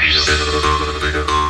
Radio.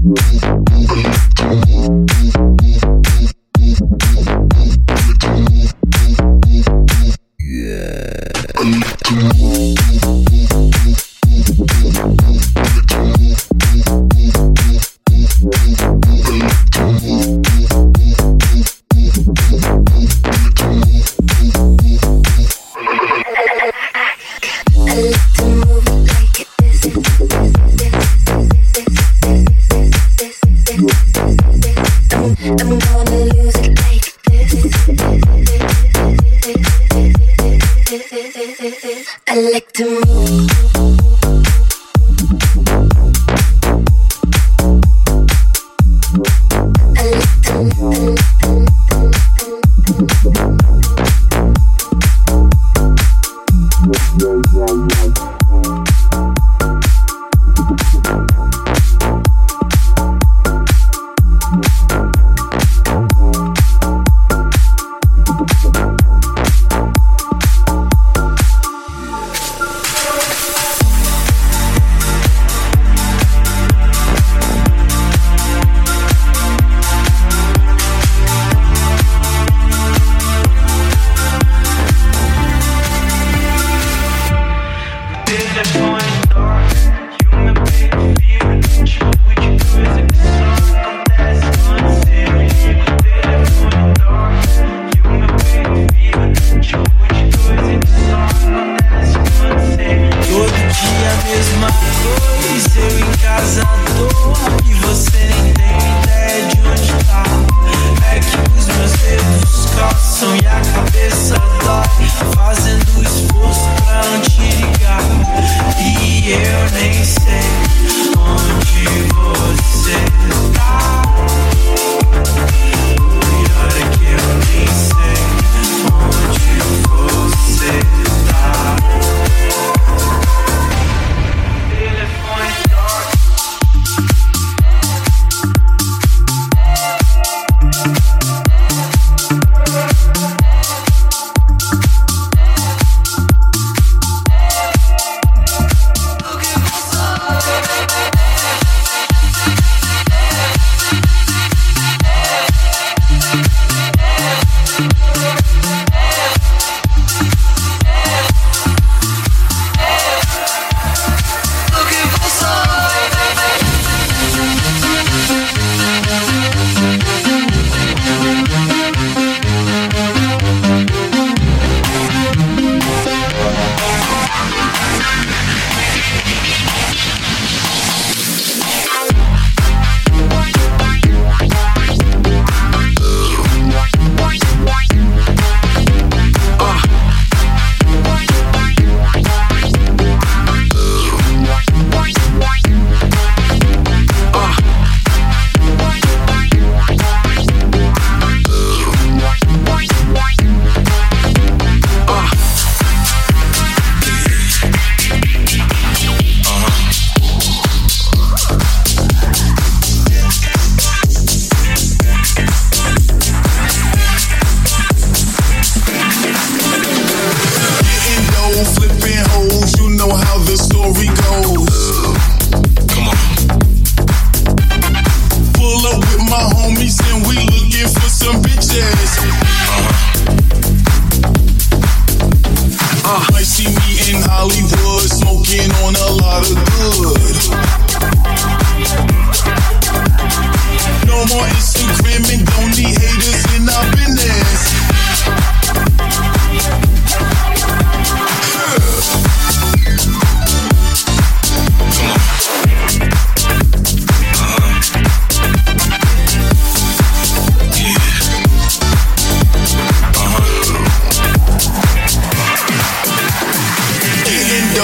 Música you.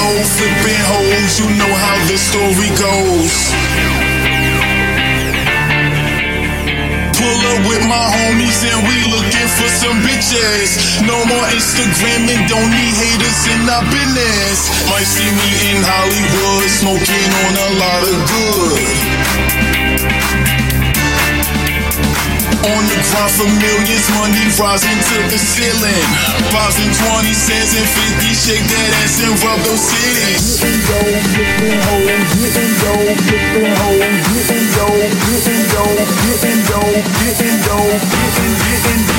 Getting flipping hoes, you know how the story goes. Pull up with my homies and we looking for some bitches. No more Instagram and don't need haters in our business. Might see me in Hollywood smoking on a lot of good. For millions, money rising to the ceiling. Fives and 20 cents and 50, shake that ass and rub those titties. Getting dough, flipping hoes, getting dough, flipping hoes, getting dough, getting dough, getting dough, getting dough, getting, getting, getting, getting, getting,